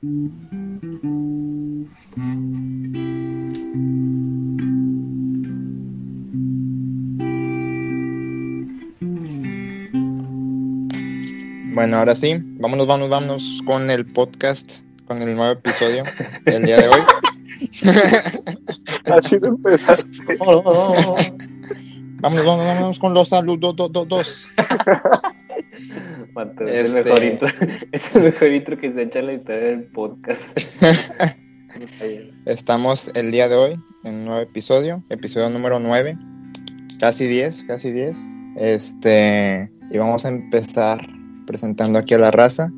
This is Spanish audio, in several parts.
Bueno, ahora sí, vámonos, vámonos, vámonos con el podcast, con el nuevo episodio del día de hoy. Así de empezaste. Vámonos, vámonos, vámonos con los saludos, dos, dos, dos. Mato, es, Este- el mejor intro, es el mejor intro que se echa en la historia del podcast. Estamos el día de hoy en un nuevo episodio, episodio número 9, casi 10, casi 10. Este, y vamos a empezar presentando aquí a la raza.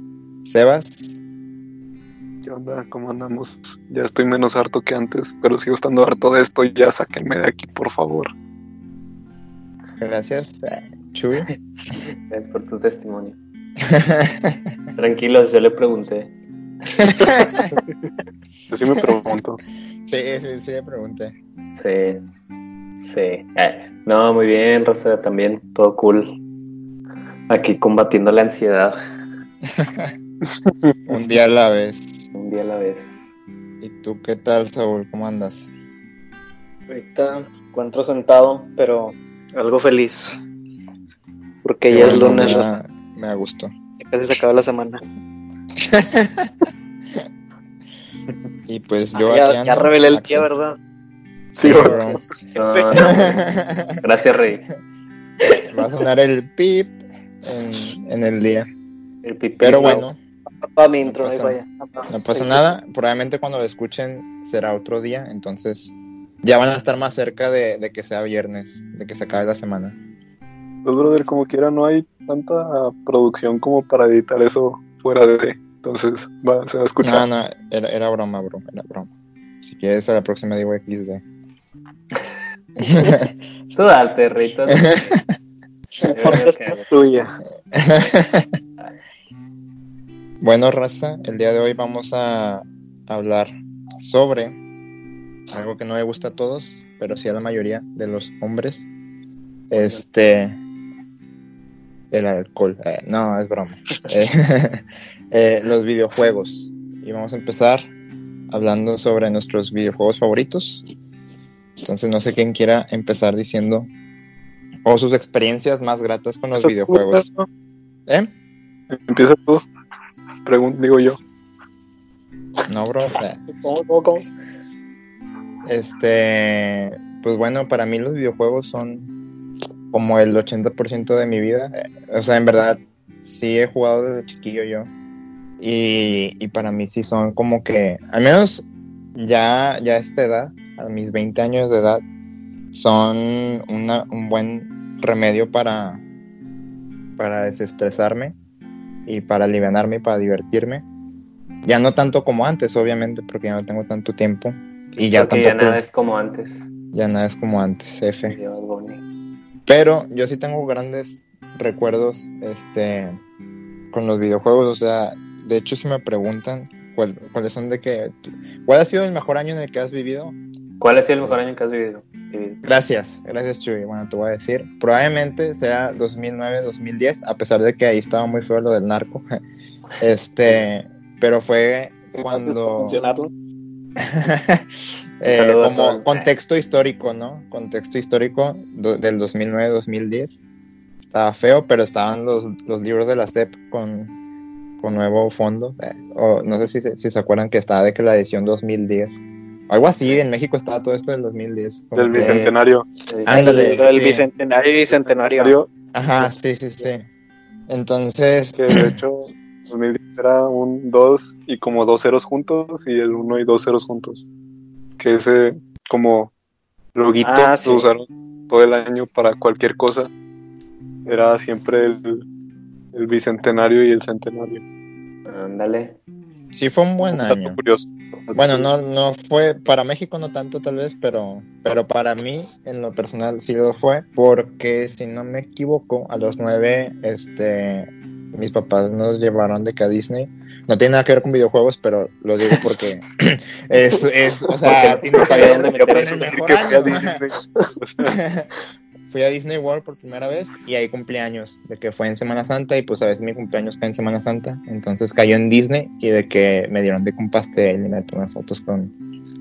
Sebas, ¿Qué onda? ¿Cómo andamos? Ya estoy menos harto que antes, pero sigo estando harto de esto. Ya sáquenme de aquí, por favor. gracias. Eh, Chuy. Gracias por tu testimonio. Tranquilos, yo le pregunté. Así me pregunto. Sí, sí, sí, le pregunté. Sí, sí. Eh, no, muy bien, Rosa, también, todo cool. Aquí combatiendo la ansiedad Un día a la vez. un día a la vez. ¿Y tú qué tal, Saúl? ¿Cómo andas? Ahorita encuentro sentado, pero algo feliz. Porque Qué ya es lunes, me Me da gusto. Ya casi se acaba la semana. Y pues yo Ah, ya, aquí ya revelé el día, ¿verdad? Sí, Sí, bro. gracias, Rey. Va a sonar el pip en, en el día. El pipí. Pero bueno, Para mi intro, No pasa vaya. no pasa nada. Probablemente cuando lo escuchen será otro día. Entonces ya van a estar más cerca de, de que sea viernes, de que se acabe la semana. Pues, brother, como quiera, no hay tanta producción como para editar eso fuera de. Entonces, va, se va a escuchar. No, no, era, era broma, bro. Era broma. Si quieres, a la próxima digo XD. Tú date, podcast es tuya. Bueno, raza, el día de hoy vamos a hablar sobre algo que no le gusta a todos, pero sí a la mayoría de los hombres. Este. El alcohol. Eh, no, es broma. Eh, eh, los videojuegos. Y vamos a empezar hablando sobre nuestros videojuegos favoritos. Entonces, no sé quién quiera empezar diciendo. O sus experiencias más gratas con los videojuegos. ¿Eh? Empieza tú. Pregun digo yo. No, bro. ¿Cómo, cómo, cómo? Este, pues bueno, para mí los videojuegos son como el 80% de mi vida. Eh, O sea, en verdad, sí he jugado desde chiquillo yo. Y, y para mí sí son como que, al menos ya, ya a esta edad, a mis 20 años de edad, son una- un buen remedio para, para desestresarme y para alivianarme y para divertirme. Ya no tanto como antes, obviamente, porque ya no tengo tanto tiempo. Y ya Porque ya tampoco nada es como antes. ya nada es como antes, F. Bunny. Pero yo sí tengo grandes recuerdos este, con los videojuegos. O sea, de hecho, si me preguntan cuál- cuáles son de que. ¿Cuál ha sido el mejor año en el que has vivido? ¿Cuál ha sido el mejor año que has vivido? Gracias, gracias, Chuy. Bueno, te voy a decir. Probablemente sea 2009, 2010, a pesar de que ahí estaba muy feo lo del narco. Este, pero fue cuando. Funcionarlo. Eh, como contexto histórico, ¿no? Contexto histórico do- del 2009-2010. Estaba feo, pero estaban los, los libros de la SEP con, con nuevo fondo. Eh, o no sé si, se- si se acuerdan que estaba de que la edición 2010. Algo así, en México estaba todo esto del 2010. como Del que- bicentenario. Sí. Ándale. Del sí. bicentenario y bicentenario. Bicentenario, Ajá, sí, sí, sí. Entonces, Que de hecho, 2010 era un 2 y como dos ceros juntos y el 1 y dos ceros juntos. Que ese, como loguito, Ah, sí. lo usaron todo el año para cualquier cosa. Era siempre el, el bicentenario y el centenario. Ándale. sí fue un buen Un año. curioso. Bueno, no, no fue, para México no tanto tal vez, pero, pero para mí en lo personal sí lo fue, porque si no me equivoco, a los nueve, este, mis papás nos llevaron de que a Disney. No tiene nada que ver con videojuegos, pero lo digo porque es, es o sea, no sabía dónde meter eso. Que fui a. Disney. fui a Disney World por primera vez y ahí cumpleaños, de que fue en Semana Santa y pues a veces mi cumpleaños cae en Semana Santa, entonces cayó en Disney y de que me dieron de un pastel y me tomé fotos con,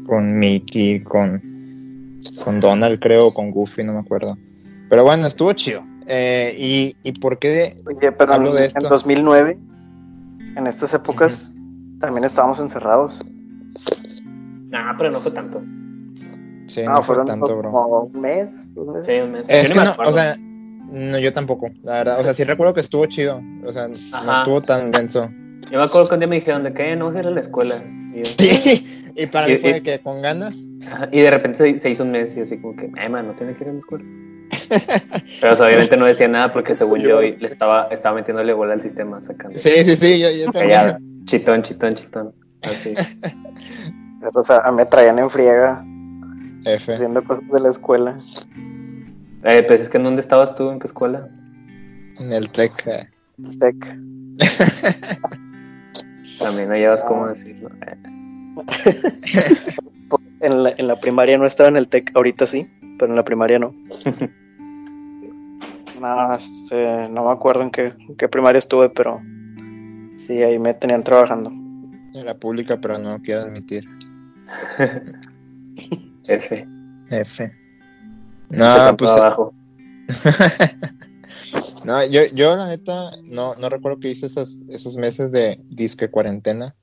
con Mickey, con, con Donald creo, con Goofy, no me acuerdo. Pero bueno, estuvo chido. Eh, y, ¿Y por qué? Oye, pero Hablo de en, esto. en 2009, en estas épocas, también estábamos encerrados. Nah, pero no fue tanto. Sí, Ah, no fue fueron tanto, bro. como un mes. Sí, un mes. Es Yo que me no, o sea, no, yo tampoco, la verdad. O sea, sí recuerdo que estuvo chido. O sea, no estuvo tan denso. Yo me acuerdo que un día me dijeron de que "Eh, no vas a ir a la escuela. Y, yo, Sí, y para Y- mí fue y- de que con ganas. Ajá, y de repente se, se hizo un mes y así como que, ay, man, no tiene que ir a la escuela. Pero o sea, obviamente no decía nada porque según yo le estaba, estaba metiéndole bola al sistema sacando. Sí, sí, sí, yo, yo también. Chitón, chitón, chitón. Así. O sea, me traían en friega F. haciendo cosas de la escuela. Eh, pues es que ¿en dónde estabas tú? ¿En qué escuela? En el tech. eh. Tec. También no llevas cómo decirlo. Eh, En la, en la primaria no estaba en el TEC, ahorita sí, pero en la primaria no. No, este, no me acuerdo en qué, en qué primaria estuve, pero sí, ahí me tenían trabajando. En la pública, pero no quiero admitir. F. F. No, pues. abajo. No, yo, yo la neta no, no recuerdo que hice esos, esos meses de disque cuarentena.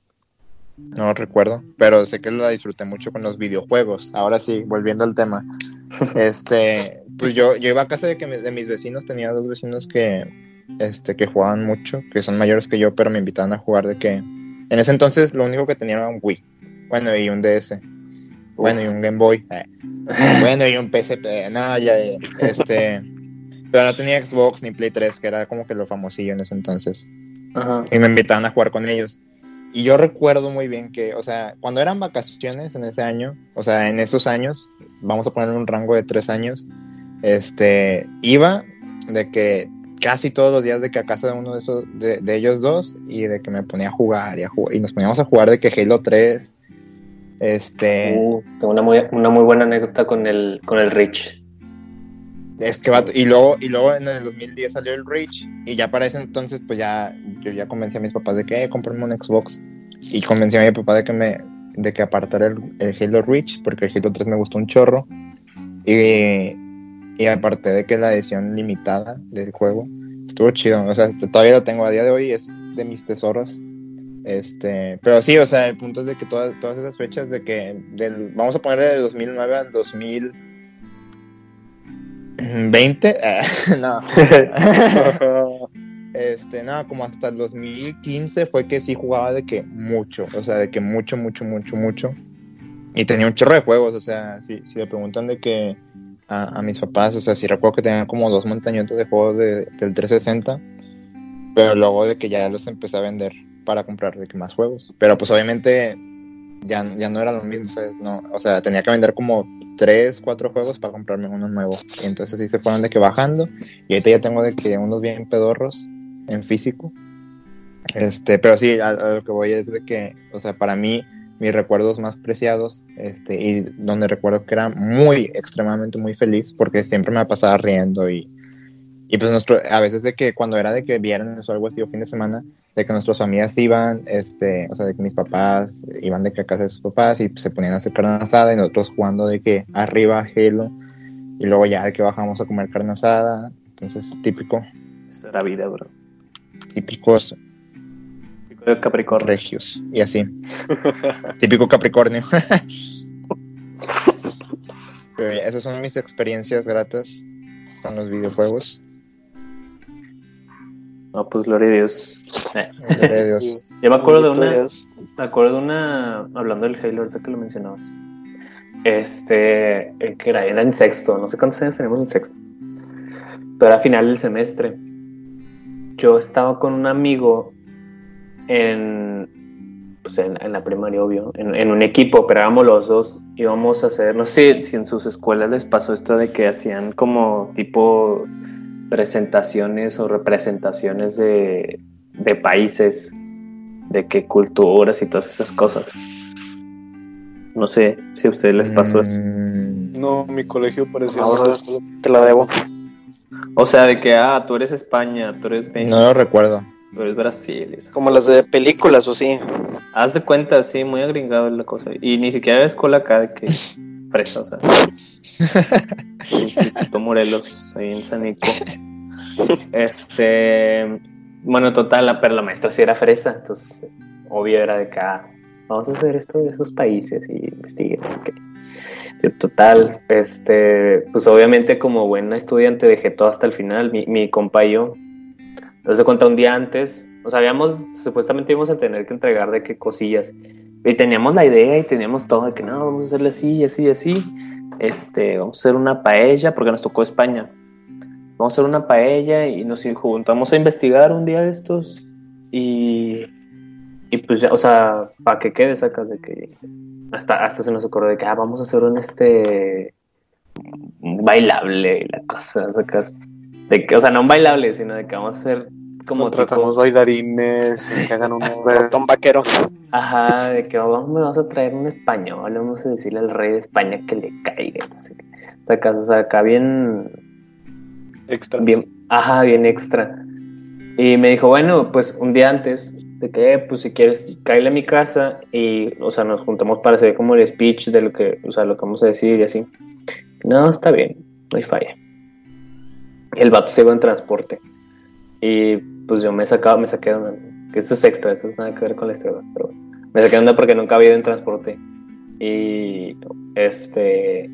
No recuerdo, pero sé que la disfruté mucho con los videojuegos. Ahora sí, volviendo al tema. Este, pues yo, yo iba a casa de, que de mis vecinos, tenía dos vecinos que, este, que jugaban mucho, que son mayores que yo, pero me invitaban a jugar de que... En ese entonces lo único que tenía era un Wii. Bueno, y un DS. Bueno, y un Game Boy. eh. Bueno, y un PSP. No, ya, ya, este... Pero no tenía Xbox ni Play 3, que era como que lo famosillo en ese entonces. Ajá. Y me invitaban a jugar con ellos. Y yo recuerdo muy bien que, o sea, cuando eran vacaciones en ese año, o sea, en esos años, vamos a ponerle un rango de tres años, este, iba de que casi todos los días de que a casa de uno de esos, de, de ellos dos, y de que me ponía a jugar y a jugar, y nos poníamos a jugar de que Halo 3, este, Uh, tengo una muy, una muy buena anécdota con el, con el Rich. Es que va, y luego, y luego en el 2010 salió el Reach, y ya para ese entonces, pues ya, yo ya convencí a mis papás de que, eh, cómprame un Xbox, y convencí a mi papá de que me, de que apartara el, el Halo Reach, porque el Halo 3 me gustó un chorro, y, y aparte de que la edición limitada del juego, estuvo chido, o sea, este, todavía lo tengo a día de hoy, es de mis tesoros, este, pero sí, o sea, el punto es de que todas, todas esas fechas de que, del, vamos a ponerle del 2009 al 2000 20, eh, no, este, no, como hasta el 2015 fue que sí jugaba de que mucho, o sea, de que mucho, mucho, mucho, mucho. Y tenía un chorro de juegos, o sea, si, si le preguntan de que a, a mis papás, o sea, sí recuerdo que tenían como dos montañotes de juegos de, del 360, pero luego de que ya los empecé a vender para comprar de que más juegos. Pero pues obviamente ya, ya no era lo mismo, ¿sabes? No, o sea, tenía que vender como tres, cuatro juegos para comprarme uno nuevo. Y entonces así se fueron de que bajando. Y ahorita ya tengo de que unos bien pedorros en físico. Este, pero sí, a, lo que voy es de que, o sea, para mí, mis recuerdos más preciados, este, y donde recuerdo que era muy, extremadamente muy feliz, porque siempre me pasaba riendo y, y pues nuestro, a veces de que cuando era de que viernes o algo así o fin de semana, de que nuestras familias iban, este, o sea, de que mis papás iban de que a casa de sus papás y se ponían a hacer carne asada y nosotros jugando de que arriba Halo y luego ya de que bajamos a comer carne asada, entonces típico, Esto era vida, bro. típicos Pico de Capricornio. regios y así, típico Capricornio. Esas son mis experiencias gratas con los videojuegos. No, pues gloria a Dios. Eh, Gloria a Dios. Yo me acuerdo de una, me acuerdo de una, hablando del Halo, ahorita que lo mencionabas. Este, que era, era en sexto, no sé cuántos años tenemos en sexto, pero era final del semestre. Yo estaba con un amigo en, pues en, en la primaria, obvio, en, en un equipo, pero éramos los dos, íbamos a hacer, no sé si en sus escuelas les pasó esto de que hacían como tipo presentaciones o representaciones de, de países, de qué culturas y todas esas cosas. No sé si a ustedes les pasó eso. Mm, No, mi colegio parecía Ahora- Te la debo. O sea, de que, ah, tú eres España, tú eres México, No lo recuerdo. tú eres Brasil. esas Como las de películas o sí. Haz de cuenta, sí, muy agringado es la cosa. Y ni siquiera era escuela acá de que fresa, o sea. Instituto Morelos, ahí en San Nico. Este. Bueno, total, pero la maestra sí era fresa, entonces, obvio era de que ah, vamos a hacer esto de esos países y investigué, así que. Yo, Total, este, pues obviamente como buena estudiante dejé todo hasta el final, mi, mi compa y yo. Entonces cuenta un día antes, sea, habíamos, supuestamente íbamos a tener que entregar de qué cosillas. Y teníamos la idea y teníamos todo de que no, vamos a hacerle así, así, así. Este, vamos a hacer una paella, porque nos tocó España. Vamos a hacer una paella y nos juntamos a investigar un día de estos. Y, y pues ya, o sea, para que quede, sacas de que hasta, hasta se nos ocurrió de que ah, vamos a hacer un este un bailable y la cosa, sacas. De que, o sea, no un bailable, sino de que vamos a hacer como Contratamos tipo- bailarines que hagan un. Ratón vaquero. Ajá, de que vamos, me vas a traer un español, vamos a decirle al rey de España que le caiga. Así que, sacas, o sea, acá bien, extras. bien, ajá, bien extra. Y me dijo, bueno, pues un día antes de que, pues si quieres, cáele a mi casa y, o sea, nos juntamos para hacer como el speech de lo que, o sea, lo que vamos a decir y así. No, está bien, no hay falla. El vato se iba en transporte. Y pues yo me sacaba, me saqué de que esto es extra, esto es nada que ver con la historia, pero me saqué de porque nunca había ido en transporte. Y este,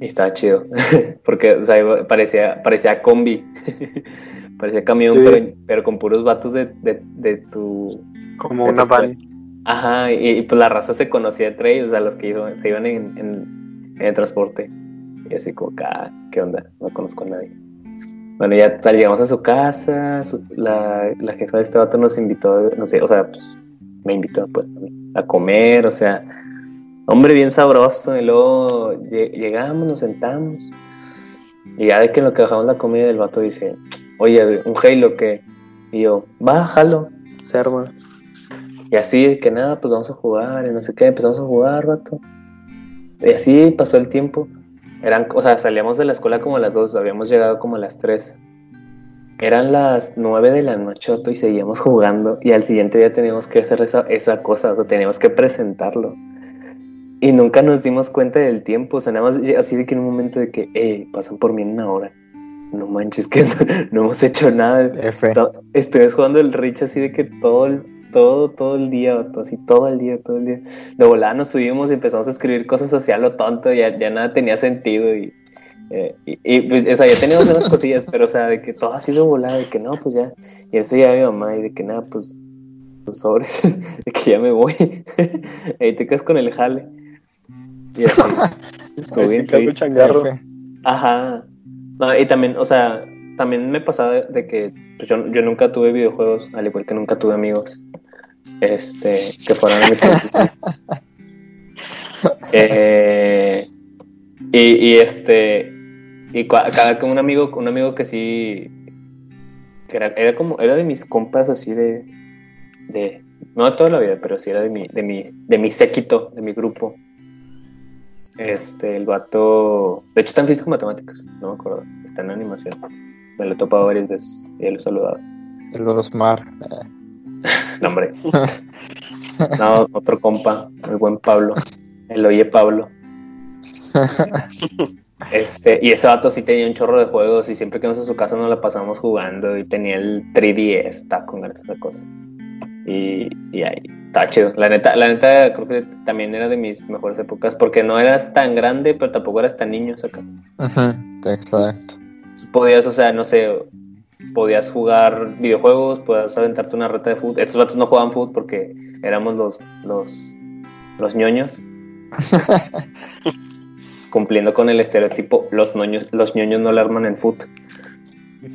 y estaba chido, porque o sea, iba- parecía, parecía combi, parecía camión, Sí. pero, pero con puros vatos de, de, de tu... Como de una van. Ajá, y, y, pues la raza se conocía entre ellos, o sea, los que iban, se iban en, en, en el transporte. Y así como, ah, ¿qué onda? No conozco a nadie. Bueno, ya tal, llegamos a su casa, su- la, la jefa de este vato nos invitó, no sé, o sea, pues me invitó pues, a comer, o sea, hombre bien sabroso, y luego lle- llegamos, nos sentamos, y ya de que lo que bajamos la comida del vato dice, oye, un Halo que, y yo, va, jalo, se arma. Y así que nada, pues vamos a jugar, y no sé qué, empezamos a jugar, vato. Y así pasó el tiempo. Eran, o sea, salíamos de la escuela como a las 2, habíamos llegado como a las 3. Eran las 9 de la noche, y seguíamos jugando. Y al siguiente día teníamos que hacer esa, esa cosa, o sea, teníamos que presentarlo. Y nunca nos dimos cuenta del tiempo, o sea, nada más así de que en un momento de que, eh, pasan por mí en una hora. No manches, que no, no hemos hecho nada. Estuvimos jugando el Rich así de que todo el, todo, todo el día, así todo el día, todo el día. De volada nos subimos y empezamos a escribir cosas así a lo tonto, ya, ya nada tenía sentido y, eh, y, y, pues, o sea, ya teníamos unas cosillas, pero o sea, de que todo así de volada, de que no, pues ya, y eso ya mi mamá, y de que nada, pues, pues sobres, de que ya me voy, ahí te quedas con el jale. Y así, estuvo bien triste. changarro. Ajá. No, y también, o sea, también me pasaba de, de que pues, yo, yo nunca tuve videojuegos, al igual que nunca tuve amigos. Este, que fueran mis eh, y, y este, y cada con un amigo, un amigo que sí, que era, era como, era de mis compas así de, de, no de toda la vida, pero sí era de mi, de mi, de mi séquito, de mi grupo. Este, el vato. De hecho, está en físico matemáticas, no me acuerdo. Está en animación. Me lo he topado varias veces y ya lo he saludado. El Osmar. No, hombre. No, otro compa, el buen Pablo. El oye Pablo. Este, y ese vato sí tenía un chorro de juegos y siempre que íbamos a su casa nos la pasamos jugando y tenía el 3DS, está con ganas de esa cosa. Y, y ahí, está chido. La neta, la neta creo que también era de mis mejores épocas porque no eras tan grande, pero tampoco eras tan niño, saca. Ujú, Exacto. podías, o sea, no sé, podías jugar videojuegos, podías aventarte una reta de fútbol. Estos vatos no jugaban fútbol porque éramos los, los, los ñoños. Cumpliendo con el estereotipo, los ñoños, los ñoños no le arman en fútbol.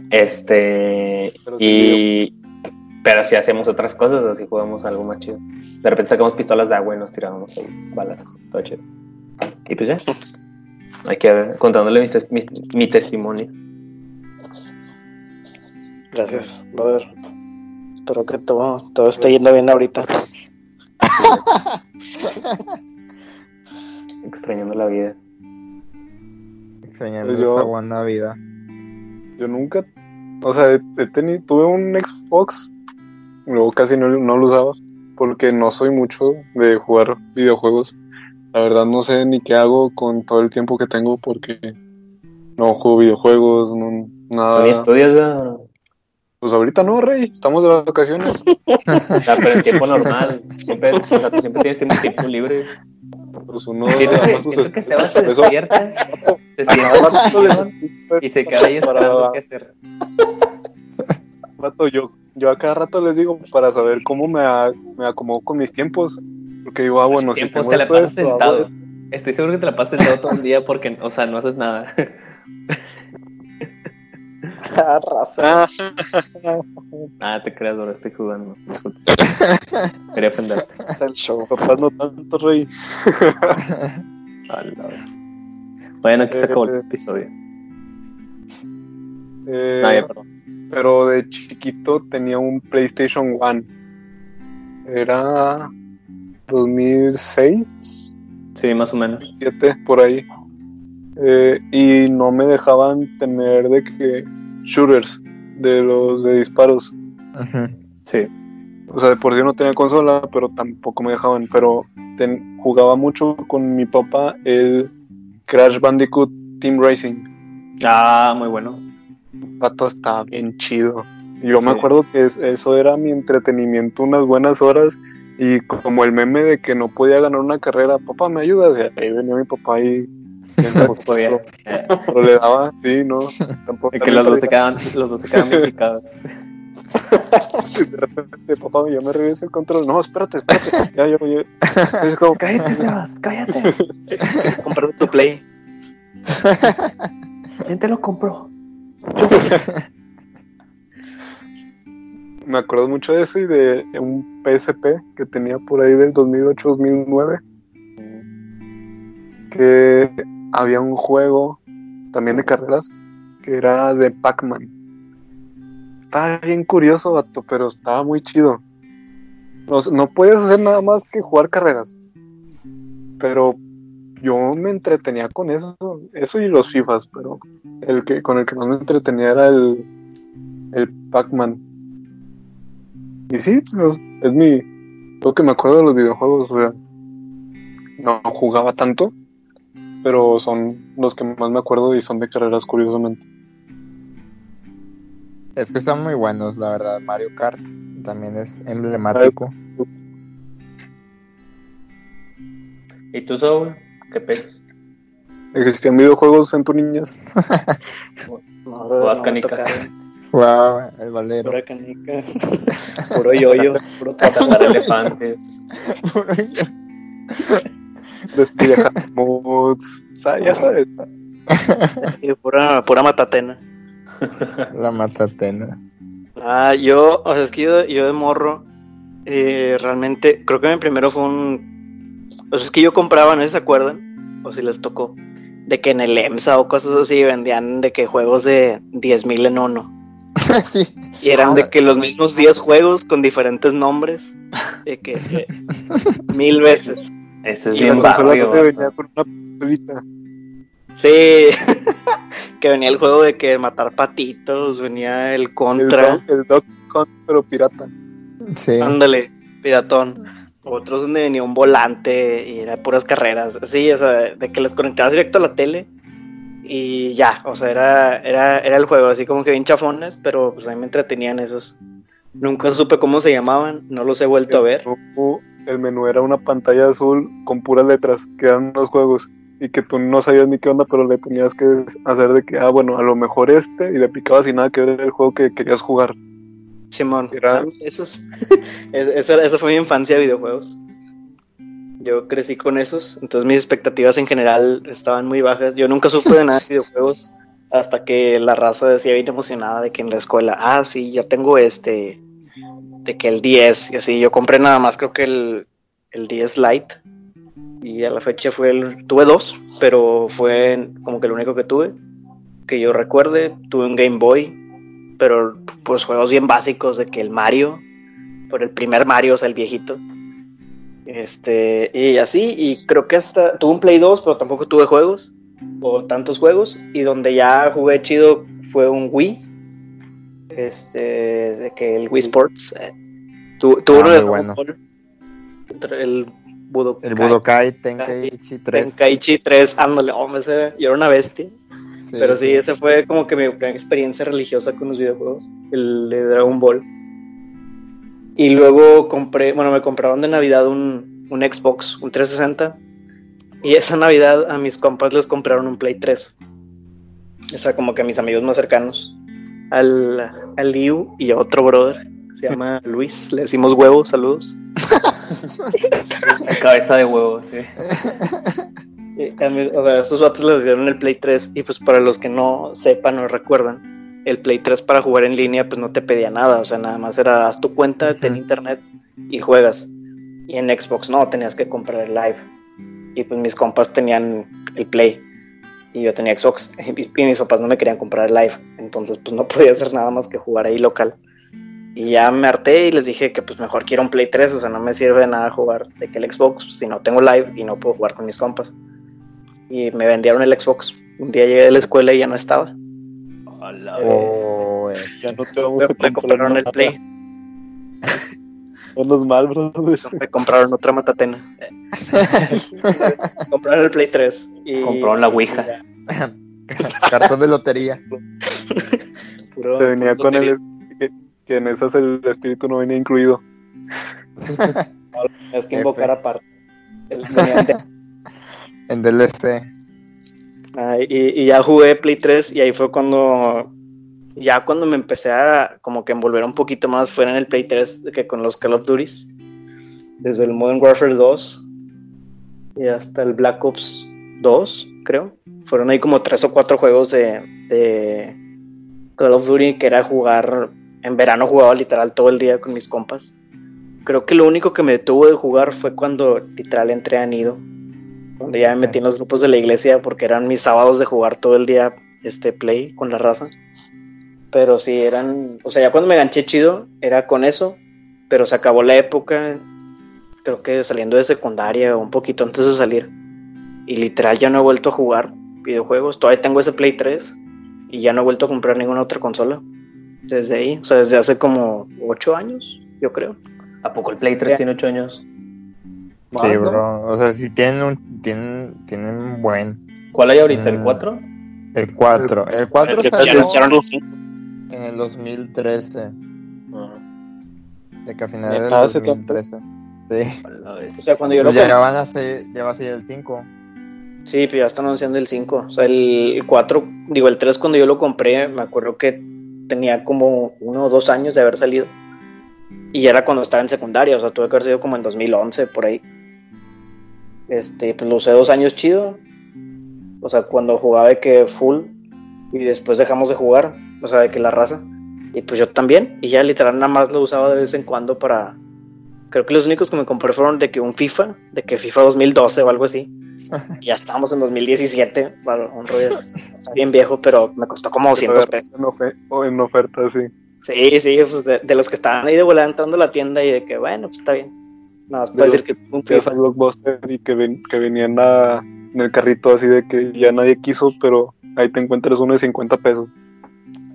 Este, Pero sí y, pero si hacemos otras cosas, así jugamos algo más chido. De repente sacamos pistolas de agua y nos tirábamos ahí balas, todo chido. Y pues ya, hay que ver, contándole mi, tes- mi- mi testimonio. Gracias, brother. Espero que todo, todo esté yendo bien ahorita. extrañando la vida. Extrañando Pues yo- esa buena vida. Yo nunca, o sea, he, he teni- tuve un Xbox, luego casi no, no lo usaba, porque no soy mucho de jugar videojuegos. La verdad no sé ni qué hago con todo el tiempo que tengo porque no juego videojuegos, no, nada. ¿Ni estudias, güey? Pues ahorita no, Rey, estamos de vacaciones. O sea, pero en tiempo normal. Siempre, o sea, tú siempre tienes tiempo- tiempo libre. Pues uno Siento que, siento que se eso- despierta, se sienta y se queda ahí esperando qué hacer. Vato, yo, yo a cada rato les digo para saber cómo me, a- me acomodo con mis tiempos. Porque digo, ah, bueno, si tiempos tengo te la pasas esto, sentado. hago Estoy seguro que te la pasas sentado todo el día porque, o sea, no haces nada. Ah, raza. Ah, Ah, te creas, bro, estoy jugando. Disculpa. Quería ofenderte. el show. papá, no tanto, Rey. A la vez. Bueno, aquí se acabó el Eh, episodio. Eh, Ah, ya, perdón. Pero de chiquito tenía un PlayStation 1. Era 2006, Sí, más o menos. 7, por ahí. Eh, y no me dejaban tener de que shooters, de los de disparos. Ujú. Sí. O sea, de por sí no tenía consola, pero tampoco me dejaban. Pero ten- jugaba mucho con mi papá el Crash Bandicoot Team Racing. Ah, muy bueno. Pato estaba bien chido. Yo me acuerdo que es- eso era mi entretenimiento unas buenas horas. Y como el meme de que no podía ganar una carrera, papá, ¿me ayudas? Y ahí venía mi papá y... Podía. Pero le daba, sí, no. Tampoco y que los dos se quedaban, los dos se quedaban picados. Y de repente, papá, ya me regresa el control. No, espérate, espérate. Ya, ya, ya. Es como, Cállate, Sebas, cállate. Comprar tu play. ¿Quién te lo compró? Me acuerdo mucho de eso y de un PSP que tenía por ahí del 2008-2009. Que había un juego también de carreras que era de Pac-Man. Estaba bien curioso, vato, pero estaba muy chido. No, no puedes hacer nada más que jugar carreras. Pero yo me entretenía con eso. Eso y los FIFAs, pero el que con el que más me entretenía era el, el Pac-Man. Y sí, es, es mi. Lo que me acuerdo de los videojuegos, o sea. No jugaba tanto, pero son los que más me acuerdo y son de carreras, curiosamente. Es que están muy buenos, la verdad. Mario Kart también es emblemático. ¿Y tú, Saúl? ¿Qué pex? ¿Existían videojuegos en tu niñez? No, Jugabas no, canicas. Wow, el valero. Pura canica. Puro yoyo. Puro Cazar elefantes. Despide mods. O sea, ya sabes. y pura, pura matatena. La matatena. Ah, yo, o sea, es que yo, yo de morro, eh, realmente, creo que mi primero fue un. O sea, es que yo compraba, no sé si se acuerdan, o si les tocó, de que en el EMSA o cosas así vendían de que juegos de 10.000 en uno. sí. Y eran de que los mismos 10 juegos con diferentes nombres, de que eh, mil veces. Ese es Y bien barrio. con. Sí, que venía el juego de que matar patitos, venía el El, contra. Dog- el Dog Hunt, pero pirata. Sí. Ándale, piratón. Otros donde venía un volante y era puras carreras. Sí, o sea, de que les conectabas directo a la tele y ya, o sea, era, era, era el juego, así como que bien chafones, pero pues a mí me entretenían esos. Nunca supe cómo se llamaban, no los he vuelto a ver. El menú, el menú era una pantalla azul con puras letras, que eran los juegos. Y que tú no sabías ni qué onda, pero le tenías que hacer de que, ah, bueno, a lo mejor este, y le picabas y nada que ver el juego que querías jugar. Simón, ah, esos. Es- esa, esa fue mi infancia de videojuegos. Yo crecí con esos, entonces mis expectativas en general estaban muy bajas. Yo nunca supe de nada de videojuegos hasta que la raza decía bien emocionada de que en la escuela, ah, sí, ya tengo este, de que el 10, y así, yo compré nada más creo que el, el 10 Lite, y a la fecha fue el, tuve dos, pero fue como que el único que tuve, que yo recuerde, tuve un Game Boy, pero pues juegos bien básicos de que el Mario, por el primer Mario, o sea, el viejito. Este, y así, y creo que hasta tuve un Play 2, pero tampoco tuve juegos, o tantos juegos, y donde ya jugué chido fue un Wii. Este, de que el Wii Sports. eh, tu- tuvo Ah, uno de bueno. El Budokai. El Budokai Tenkaichi 3. Tenkaichi 3, ándale, hombre, ese, yo era una bestia. Sí, Pero sí, ese fue como que mi experiencia religiosa con los videojuegos, el de Dragon Ball. Y luego compré, bueno, me compraron de Navidad un, un Xbox, un 360. Y esa Navidad a mis compas les compraron un Play 3. O sea, como que a mis amigos más cercanos. Al, al Liu y a otro brother, se llama Luis. Le decimos huevo, saludos. La cabeza de huevo, sí. Y a mí, o sea, esos vatos les dieron el Play 3 y pues para los que no sepan o recuerdan, el Play 3 para jugar en línea pues no te pedía nada, o sea, nada más era haz tu cuenta, ten internet y juegas. Y en Xbox no, tenías que comprar el live. Y pues mis compas tenían el Play y yo tenía Xbox y mis papás no me querían comprar el live, entonces pues no podía hacer nada más que jugar ahí local. Y ya me harté y les dije que pues mejor quiero un Play 3, o sea, no me sirve de nada jugar de que el Xbox si no tengo live y no puedo jugar con mis compas y me vendieron el Xbox. Un día llegué de la escuela y ya no estaba. A la Oh, eh. Ya no te vamos Me, a me comprar compraron el. Play, Menos mal, brother. me compraron otra matatena. me compraron el Play 3. Y, Compraron la Ouija. Cartón de lotería. puro- Te venía con el... Que, que en esas el espíritu no venía incluido. Es que invocar aparte. El- venía de- En DLC. Ah, y, y ya jugué Play 3 y ahí fue cuando ya cuando me empecé a como que envolver un poquito más fuera en el Play 3 que con los Call of Duty desde el Modern Warfare 2 y hasta el Black Ops 2 creo. Fueron ahí como tres o cuatro juegos de, de Call of Duty que era jugar en verano jugaba literal todo el día con mis compas. Creo que lo único que me detuvo de jugar fue cuando literal entré a Nido donde ya me metí en los grupos de la iglesia porque eran mis sábados de jugar todo el día este play con la raza. Pero sí eran, o sea, ya cuando me ganché chido era con eso, pero se acabó la época, creo que saliendo de secundaria o un poquito antes de salir. Y literal ya no he vuelto a jugar videojuegos, todavía tengo ese Play 3 y ya no he vuelto a comprar ninguna otra consola. Desde ahí, o sea, desde hace como 8 años, yo creo. ¿A poco el Play 3 Ya. tiene 8 años? Sí, Más, ¿no? bro. O sea, si tienen un, tienen, tienen un buen. ¿Cuál hay ahorita? ¿El Mm. 4? El 4. El 4 Ya salió anunciaron el cinco. en el 2013. De que a finales Ya del hace 2013. Sí. O sea, cuando yo lo Pues ya, compré- van a ser, ya va a ser el 5. Sí, pero ya están anunciando el 5. O sea, el 4, digo, el 3 cuando yo lo compré, me acuerdo que tenía como uno o dos años de haber salido. Y era cuando estaba en secundaria, o sea, tuve que haber sido como en 2011, por ahí. Este, pues lo usé dos años chido. O sea, cuando jugaba de que full. Y después dejamos de jugar, o sea, de que la raza. Y pues yo también. Y ya literal nada más lo usaba de vez en cuando para... Creo que los únicos que me compré fueron de que un FIFA, de que FIFA 2012 o algo así. Y ya estábamos en 2017, bueno, un rollo está bien viejo, pero me costó como 200 pesos. En, o en oferta, sí. Sí, sí, pues de, de los que estaban ahí de volada entrando a la tienda y de que, bueno, pues está bien. Nada más De para los decir que un a FIFA. Blockbuster y que, ven- que venían a- en el carrito así de que ya nadie quiso, pero ahí te encuentras uno de 50 pesos.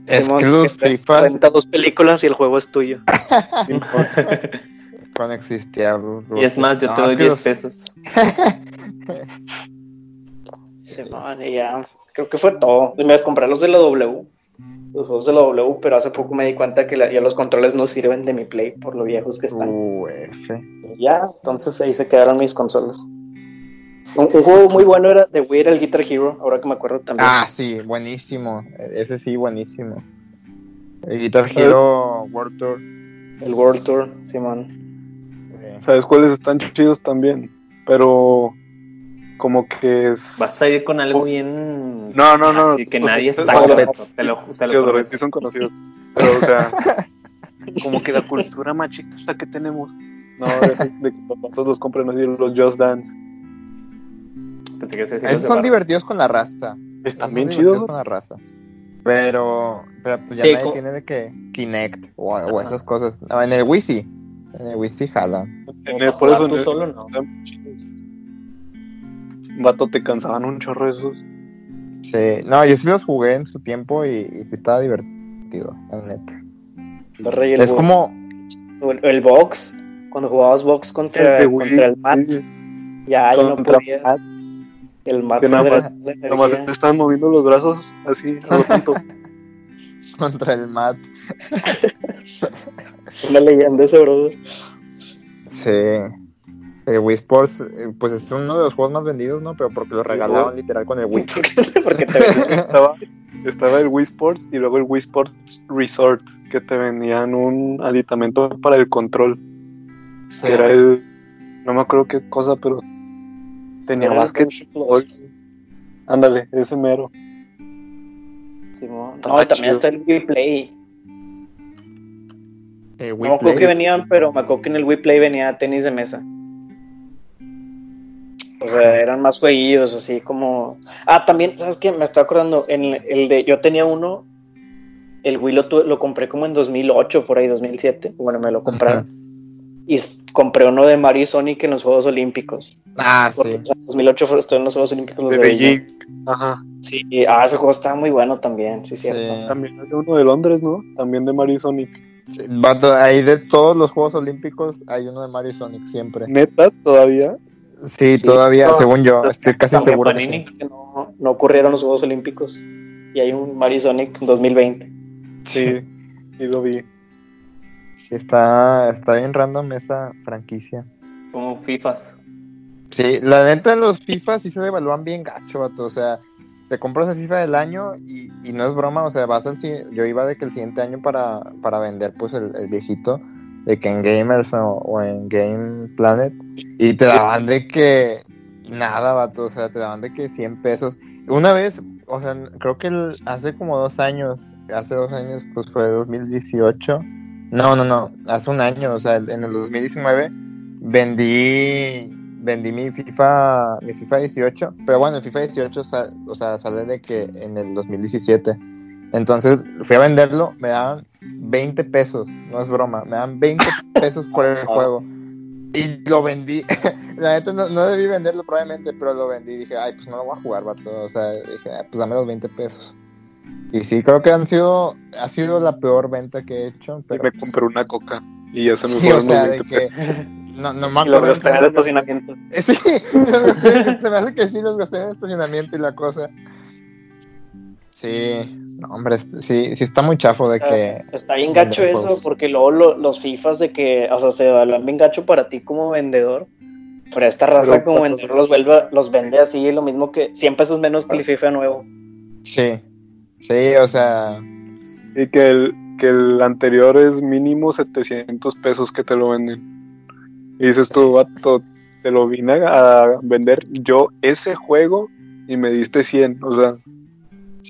Es Simón, que los te FIFA dos películas y el juego es tuyo. cuando existía. bro. Y es más, yo No, te doy que 10 los- pesos. Simón, y ya, creo que fue todo. Y me compré los de la W, los juegos de la W, pero hace poco me di cuenta que la- ya los controles no sirven de mi Play por lo viejos que están. UF. Y ya, entonces ahí se quedaron mis consolas. Un, un juego muy bueno era de Wii, era el Guitar Hero, ahora que me acuerdo también. Ah, sí, buenísimo. Ese sí, buenísimo. El Guitar Hero World Tour. El World Tour, Simón. ¿Sabes cuáles están chidos también? Pero como que es... Vas a ir con algo bien. No, no, no. Así que nadie Sí, sabe. Te lo, te Sí, lo Odorete, prometo. sí son conocidos. Pero, o sea, como que la cultura machista que tenemos. No, de, de que los vatos los compren así, los Just Dance. Pensé que sí Esos son divertidos con la raza. Están bien chidos. divertidos con la raza. Pero, pero pues ya Sí, nadie tiene de que Kinect o, o esas cosas. No, en el Wii sí. En el Wii sí jalan. En el- por eso en el- solo, no. están chidos. Vato, te cansaban un chorro esos. Sí, no, yo sí los jugué en su tiempo y, y sí estaba divertido, la neta. Reyes, Es el- como, el, el box. Cuando jugabas box contra, El contra el mat, sí, ya, ya no podía. Matt, El mat Que nada más- energía. te estaban moviendo los brazos así, a lo tonto. contra el mat. Una leyenda ese, brother. Sí. El Wii Sports, eh, pues es uno de los juegos más vendidos, ¿no? Pero porque lo regalaron literal con el Wii. Porque te estaba, estaba el Wii Sports y luego el Wii Sports Resort, que te vendían un aditamento para el control. Que era el. No me acuerdo qué cosa, pero tenía el básquetbol. Ándale, ese mero. Simón. No, también chido. está el Wii Play. El No me acuerdo Play. que venían, pero me acuerdo que en el Wii Play venía tenis de mesa. O sea, eran más jueguillos, así como. Ah, también, ¿sabes qué? Me estoy acordando. En el de. Yo tenía uno. El Wii lo, tuve- lo compré como en 2008, por ahí, 2007. Bueno, me lo compraron. Y compré uno de Mario y Sonic en los Juegos Olímpicos. Ah, Porque, sí. o sea, en 2008 fue- estuve en los Juegos Olímpicos los De de, Beijing. Beijing. Ajá. Sí, ah, ese juego estaba muy bueno también, sí, cierto. Sí. También había uno de Londres, ¿no? También de Mario y Sonic. Sí, ahí de todos los Juegos Olímpicos hay uno de Mario y Sonic siempre. Neta, todavía. Sí, todavía, No, según yo, estoy casi seguro. que Panini. sí. que no, no ocurrieron los Juegos Olímpicos. Y hay un Mario y Sonic en 2020. Sí, sí lo vi. Sí, está, está bien random esa franquicia. Como FIFAs. Sí, la neta los FIFA sí se devalúan bien gacho, vato. O sea, te compras el FIFA del año y, y no es broma, o sea, vas al si- yo iba de que el siguiente año para, para vender pues el, el viejito, de que en Gamers o, en Game Planet, y te daban de que nada, vato, o sea, te daban de que 100 pesos. Una vez, o sea, creo que el- hace como dos años, hace dos años, pues fue 2018. No, no, no, hace un año, o sea, en el 2019 vendí vendí mi FIFA mi FIFA 18, pero bueno, el FIFA 18 sa- o sea, sale de que en el 2017. Entonces fui a venderlo, me daban 20 pesos, no es broma, me dan 20 pesos por el juego. Y lo vendí. La neta no, no debí venderlo probablemente, pero lo vendí. Dije, ay, pues no lo voy a jugar, vato. O sea, dije, "Ah, pues dame los 20 pesos. Y sí, creo que han sido, ha sido la peor venta que he hecho. Y Pero me compré una coca. Y ya se me Sí, o sea, los de 20 que. pesos. No, no me Y los acuerdo gasté en el estacionamiento. Sí, los gasté, se me hace que sí los gasté en el estacionamiento y la cosa. Sí, no, hombre, es- sí, sí está muy chafo de Está- que. Está bien gacho eso, juegos. porque luego lo- los FIFAs de que, o sea, se evalúan bien gacho para ti como vendedor. Pero esta raza Pero como para vendedor los, vuelve, los vende así, lo mismo que 100 pesos menos que el FIFA nuevo. Sí, sí, o sea. Y que el, que el anterior es mínimo 700 pesos que te lo venden. Y dices tú, vato, te lo vine a, a vender yo ese juego y me diste 100. O sea,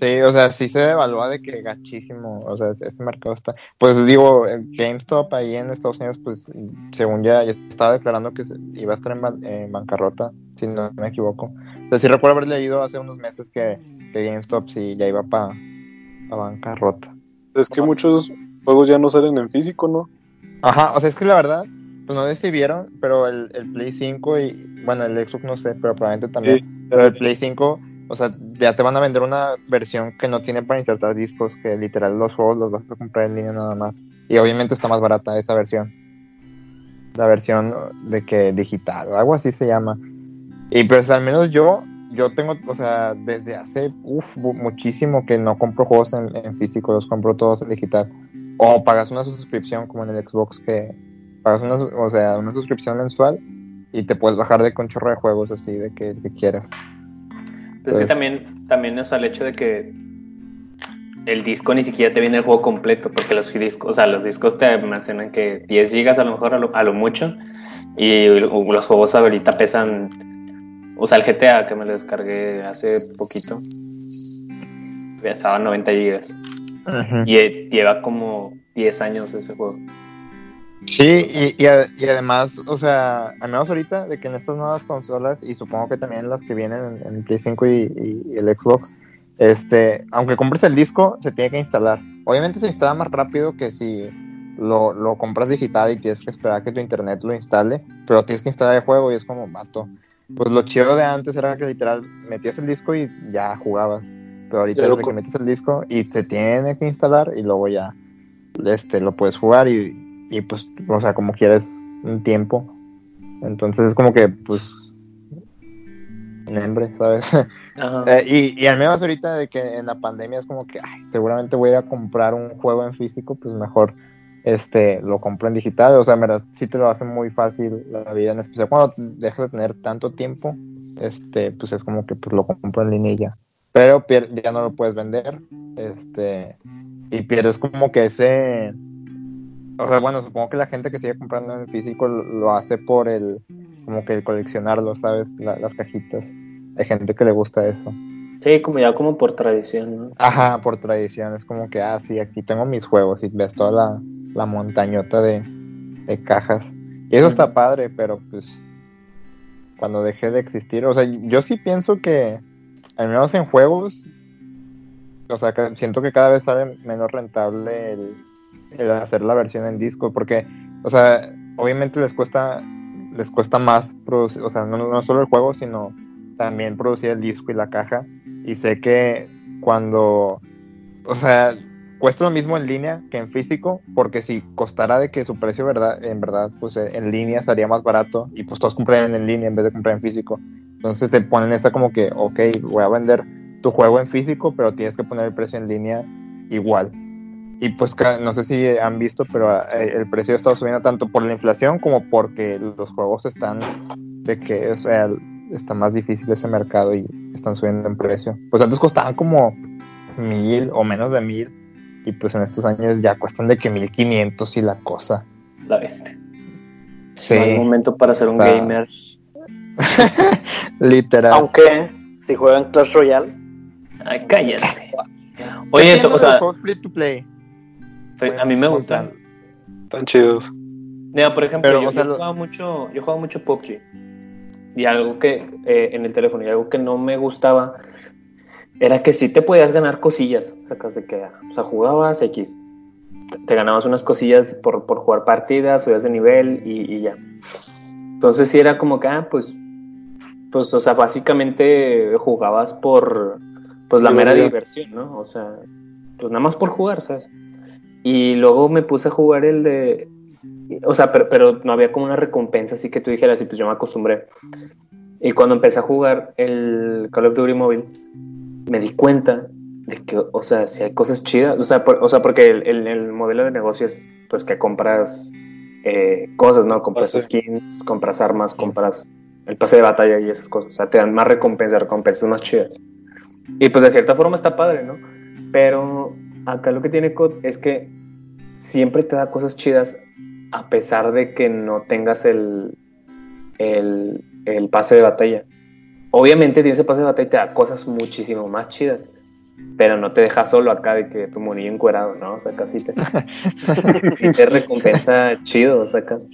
Sí, o sea, sí se evalúa de que gachísimo, o sea, ese mercado está. Pues digo, GameStop ahí en Estados Unidos, pues según ya, ya estaba declarando que iba a estar en, ban- en bancarrota, si no me equivoco. O sea, sí recuerdo haber leído hace unos meses que, que GameStop sí ya iba para bancarrota. es que muchos juegos ya no salen en físico, ¿no? Ajá, o sea, es que la verdad, pues no decidieron, pero el, el Play 5 y, bueno, el Xbox no sé, pero probablemente también. Pero el Play 5, o sea, ya te van a vender una versión que no tiene para insertar discos, que literal los juegos los vas a comprar en línea nada más. Y obviamente está más barata esa versión. La versión de que digital o algo así se llama. Y pues al menos yo, yo tengo, o sea, desde hace uf, muchísimo que no compro juegos en, físico, los compro todos en digital. O pagas una suscripción como en el Xbox que pagas una, o sea, una suscripción mensual y te puedes bajar de con chorro de juegos así de que, que quieras. Pues que Pues- también, también es el hecho de que el disco ni siquiera te viene el juego completo, porque los discos, o sea, los discos te mencionan que 10 gigas a lo mejor a lo, a lo mucho, y los juegos ahorita pesan, o sea, el GTA que me lo descargué hace poquito, pesaba 90 gigas, y eh, lleva como 10 años ese juego. Sí, y, y, a- y además, o sea, al menos ahorita, de que en estas nuevas consolas, y supongo que también las que vienen en, en Play 5 y, el Xbox, este, aunque compres el disco, se tiene que instalar. Obviamente se instala más rápido que si lo, lo compras digital y tienes que esperar que tu internet lo instale, pero tienes que instalar el juego y es como, vato. Pues lo chido de antes era que literal metías el disco y ya jugabas. Pero ahorita desde que metes el disco y se tiene que instalar y luego ya este, lo puedes jugar y, y pues, o sea, como quieres un tiempo. Entonces es como que, pues, hambre, ¿sabes? Eh, y, y al menos ahorita de que en la pandemia es como que ay, seguramente voy a ir a comprar un juego en físico, pues mejor este lo compro en digital. O sea, en verdad sí te lo hace muy fácil la vida, en especial cuando dejas de tener tanto tiempo, este, pues es como que pues lo compro en línea y ya. Pero ya no lo puedes vender, este, y pierdes como que ese, o sea, bueno, supongo que la gente que sigue comprando en físico lo, hace por el, como que el coleccionarlo, ¿sabes? La- las cajitas. Hay gente que le gusta eso. Sí, como ya como por tradición, ¿no? Ajá, por tradición. Es como que, ah, sí, aquí tengo mis juegos y ves toda la, la montañota de, de cajas. Y eso está padre, pero pues cuando deje de existir, o sea, yo sí pienso que, al menos en juegos, o sea, que siento que cada vez sale menos rentable el, el hacer la versión en disco, porque, o sea, obviamente les cuesta, les cuesta más producir, o sea, no, solo el juego, sino también producir el disco y la caja. Y sé que cuando, o sea, cuesta lo mismo en línea que en físico, porque si costara de que su precio verdad, en verdad, pues eh, en línea estaría más barato y pues todos comprarían en línea en vez de comprar en físico. Entonces te ponen esa como que, ok, voy a vender tu juego en físico, pero tienes que poner el precio en línea igual. Y pues no sé si han visto, pero eh, el precio está subiendo tanto por la inflación como porque los juegos están de que, o sea, está más difícil ese mercado y están subiendo en precio. Pues antes costaban como mil o menos de mil y pues en estos años ya cuestan de que mil quinientos y la cosa. La bestia. Sí, No hay momento para ser un gamer. literal. Aunque si juegan Clash Royale, Ay, cállate. ¿Qué Oye, tienen o sea, los juegos free to play? A mí me gustan. Están chidos. Mira, por ejemplo, Pero, yo, o sea, yo lo- jugaba mucho, yo jugaba mucho PUBG. Y algo que eh, en el teléfono, y algo que no me gustaba era que sí te podías ganar cosillas. Sacas de que, o sea, jugabas X. Te- ganabas unas cosillas por, por jugar partidas, subías de nivel y, y ya. Entonces sí era como que, ah, pues, pues, o sea, básicamente jugabas por, pues, la mera Diversión. diversión, ¿no? O sea, pues nada más por jugar, ¿sabes? Y luego me puse a jugar el de, o sea, pero, pero no había como una recompensa así que tú dijeras, y pues yo me acostumbré. Y cuando empecé a jugar el Call of Duty móvil, me di cuenta de que, o sea, si hay cosas chidas, o sea, por- o sea porque el, el- el modelo de negocio es, pues, que compras eh, cosas, ¿no? Compras Pase. skins, compras armas, compras el pase de batalla y esas cosas. O sea, te dan más recompensas, recompensas más chidas. Y pues de cierta forma está padre, ¿no? Pero acá lo que tiene COD es que siempre te da cosas chidas a pesar de que no tengas el, el, el pase de batalla. Obviamente tienes el pase de batalla y te da cosas muchísimo más chidas, pero no te deja solo acá de que tu monillo encuerado, ¿no? O sea, casi te, sí te recompensa chido, sacas.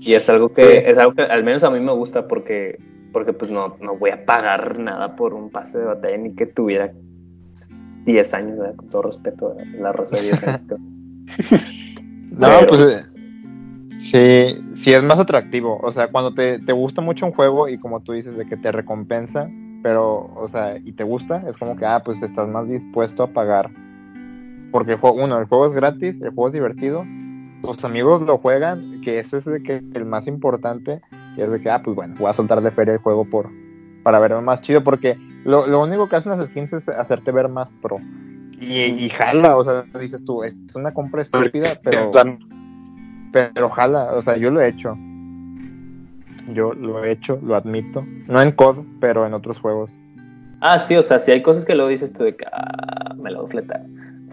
Y es algo que, Sí. es algo que al menos a mí me gusta porque, porque pues no, no voy a pagar nada por un pase de batalla ni que tuviera 10 años, ¿verdad? con todo respeto a la raza de 10 años. No, Pero- pues eh, sí, sí es más atractivo. O sea, cuando te, te gusta mucho un juego y como tú dices, de que te recompensa, pero, o sea, y te gusta, es como que, ah, pues estás más dispuesto a pagar. Porque, el juego- uno, el juego es gratis, el juego es divertido, tus amigos lo juegan, que ese es de que el más importante, y es de que, ah, pues bueno, voy a soltar de feria el juego por, para verme más chido, porque lo, lo único que hacen las skins es hacerte ver más pro. Y, y jala, o sea, dices tú, es una compra estúpida, pero, pero jala, o sea, yo lo he hecho. Yo lo he hecho, lo admito. No en COD, pero en otros juegos. Ah, sí, o sea, si hay cosas que luego dices tú de que ah, me lo voy a fletar.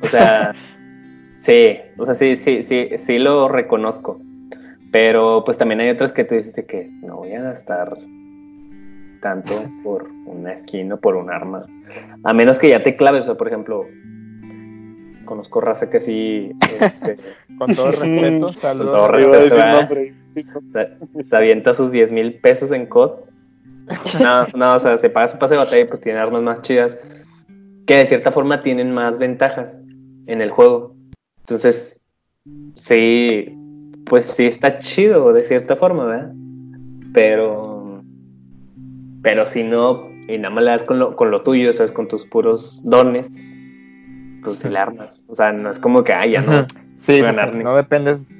O sea, sí, o sea, sí, sí, sí, sí lo reconozco. Pero pues también hay otras que tú dices de que no voy a gastar tanto por una skin o por un arma. A menos que ya te claves, o sea, por ejemplo, conozco raza que sí este, Con todo respeto, saludos. todo a decir ¿verdad? nombre. Se avienta sus 10 mil pesos en COD. No, no, o sea, se paga su pase de batalla y pues tiene armas más chidas que de cierta forma tienen más ventajas en el juego. Entonces, sí, pues sí está chido de cierta forma, ¿verdad? Pero, pero si no y nada más le das con lo, con lo tuyo, o sea, es con tus puros dones, pues se le armas. O sea, no es como que, ay, ya no. Sí, ganar no dependes,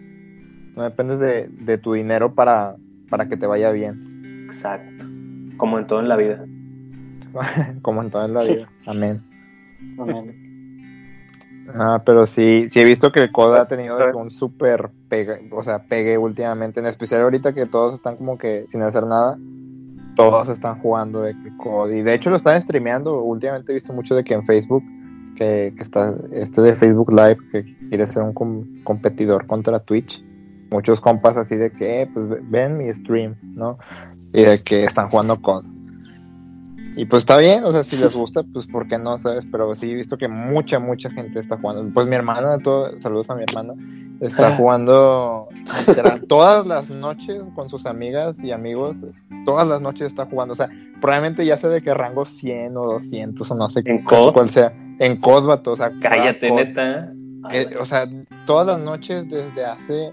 no dependes de, de tu dinero para, para que te vaya bien, Exacto. Como en todo en la vida. como en toda la vida. Amén. Amén. Ah, pero sí, sí he visto que el COD ha tenido un súper pegue, o sea, pegue últimamente, en especial ahorita que todos están como que sin hacer nada, todos están jugando de COD y de hecho lo están streameando, últimamente he visto mucho de que en Facebook, que, que está este de Facebook Live, que quiere ser un com- competidor contra Twitch, muchos compas así de que, eh, pues ve- ven mi stream, ¿no? Y de que están jugando COD. Y pues está bien, o sea, si les gusta, pues ¿por qué no? ¿Sabes? Pero sí he visto que mucha, mucha gente está jugando. Pues mi hermana, todo, saludos a mi hermana, está jugando literal, todas las noches con sus amigas y amigos, todas las noches está jugando. O sea, probablemente ya sé de qué rango 100 o 200 o no sé ¿En cuál sea. En COD, vato, o sea, Cállate, COD. neta. Eh, o sea, todas las noches desde hace,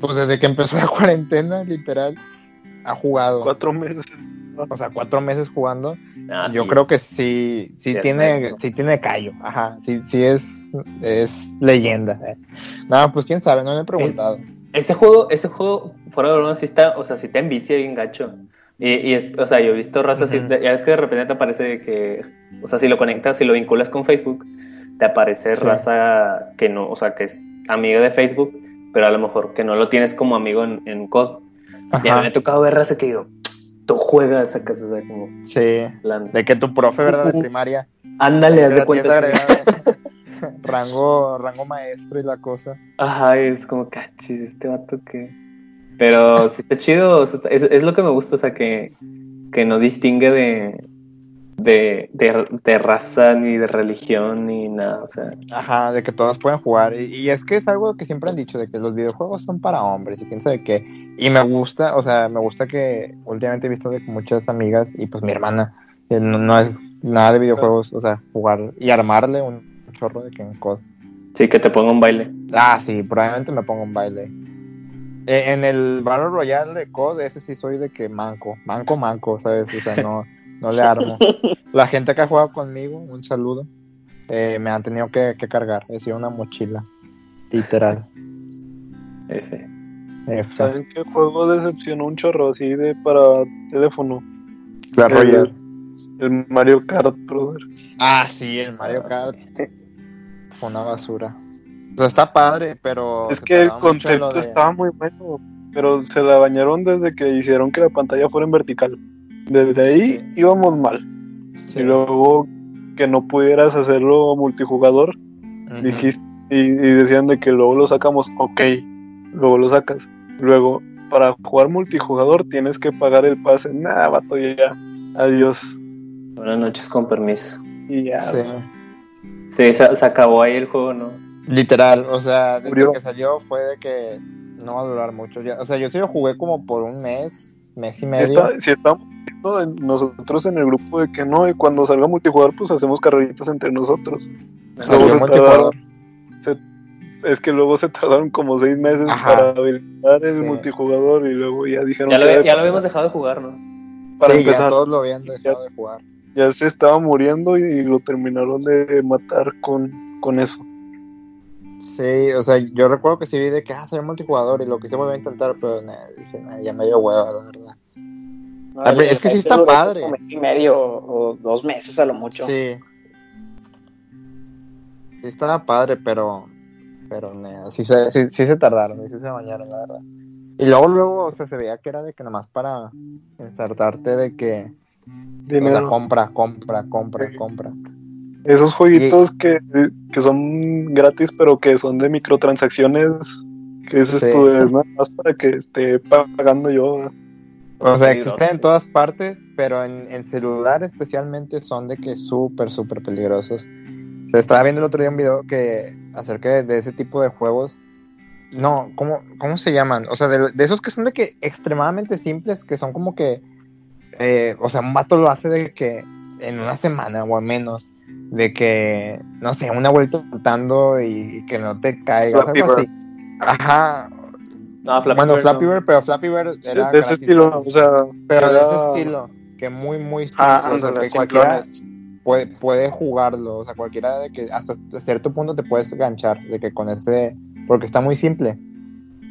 pues desde que empezó la cuarentena, literal, ha jugado. Cuatro meses. O sea, cuatro meses jugando. Ah, Yo sí, creo es- que sí, sí Sí es tiene, sí tiene callo. Ajá, sí, sí es, es leyenda. eh. No, pues quién sabe, no me he preguntado. Ese juego, ese juego, fuera de broma, sí está, o sea, sí te envicia bien gacho. Y, y es, o sea, yo he visto razas así, Ujú. de- ya ves que de repente te aparece que, o sea, si lo conectas, si lo vinculas con Facebook, te aparece Sí. raza que no, o sea, que es amiga de Facebook, pero a lo mejor que no lo tienes como amigo en, en COD. Y a mí me ha tocado ver raza que digo, tú juegas a casa, o sea, como, sí. plan, De que tu profe, ¿verdad? De primaria. ándale, haz de cuenta. rango, rango maestro y la cosa. Ajá, es como cachis, este vato que. Pero sí está chido, o sea, está- es, es lo que me gusta, o sea, que, que no distingue de, de, de, de raza, ni de religión, ni nada, o sea. Ajá, de que todos pueden jugar. Y, y es que es algo que siempre han dicho, de que los videojuegos son para hombres y quién sabe qué. Y me gusta, o sea, me gusta que últimamente he visto de muchas amigas y pues mi hermana, que no, no es nada de videojuegos, o sea, jugar y armarle un chorro de que en COD. Sí, que te ponga un baile. Ah, sí, probablemente me pongo un baile. Eh, en el Battle Royale de COD, ese sí soy de que manco, manco, manco, ¿sabes? O sea, no, no le armo. La gente que ha jugado conmigo, un saludo, eh, me han tenido que, que cargar. He sido una mochila, literal. F. ¿Saben qué juego decepcionó un chorro así de para teléfono? La El- Royale. El Mario Kart, brother. Ah, sí, el Mario Ah, Kart fue una basura. O sea, está padre, pero. Es que el concepto de- estaba muy bueno, pero se la bañaron desde que hicieron que la pantalla fuera en vertical. Desde ahí Sí. íbamos mal. Sí. Y luego que no pudieras hacerlo multijugador, dijiste, y, y decían de que luego lo sacamos, ok, luego lo sacas. Luego, para jugar multijugador tienes que pagar el pase. Nada, vato, ya. Adiós. Buenas noches, con permiso. Y ya. Sí. Sí, se, se acabó ahí el juego, ¿no? Literal, o sea, desde Murió. que salió fue de que no va a durar mucho. Ya, o sea, yo sí lo jugué como por un mes, mes y Si, medio. está- si estamos en- nosotros en el grupo de que no, y cuando salga multijugador, pues hacemos carreritas entre nosotros. Luego se multijugador. Es que luego se tardaron como seis meses Ajá. para habilitar el Sí. multijugador y luego ya dijeron Ya lo, que ya lo habíamos dejado de jugar, ¿no? para sí, empezar. ya todos lo habían dejado de jugar. ya se estaba muriendo y lo terminaron de matar con, con eso. Sí, o sea, yo recuerdo que sí vi de que, ah, salió multijugador y lo quise volver a intentar, pero nah, dije, nah, ya me dio hueva, la verdad. Ah, es que sí está padre. como mes y medio o dos meses a lo mucho. Sí. Sí estaba padre, pero, pero nah, sí, se, sí, sí se tardaron, sí se bañaron, la verdad. Y luego, luego, o sea, se veía que era de que nomás para insertarte de que, o sea, Dinero. compra, compra, compra, compra. Esos jueguitos que, que son gratis, pero que son de microtransacciones. Que es Sí. esto, es nada más para que esté pagando yo. O sea, existen en todas partes, pero en, en celular especialmente son de que súper, súper peligrosos. Se estaba viendo el otro día un video que acerca de, de ese tipo de juegos. No, ¿cómo, cómo se llaman? O sea, de, de esos que son de que extremadamente simples, que son como que, eh, o sea, un vato lo hace de que en una semana o menos, de que, no sé, una vuelta saltando y que no te caigas, Flappy algo Bird. así. Ajá. No, Flappy bueno, Bird Flappy no. Bird, pero Flappy Bird era de ese estilo, o sea, Pero de ese estilo, que muy, muy simple, Ah, o sea, que cualquiera puede, puede jugarlo, o sea, cualquiera de que hasta cierto punto te puedes ganchar, de que con ese, porque está muy simple.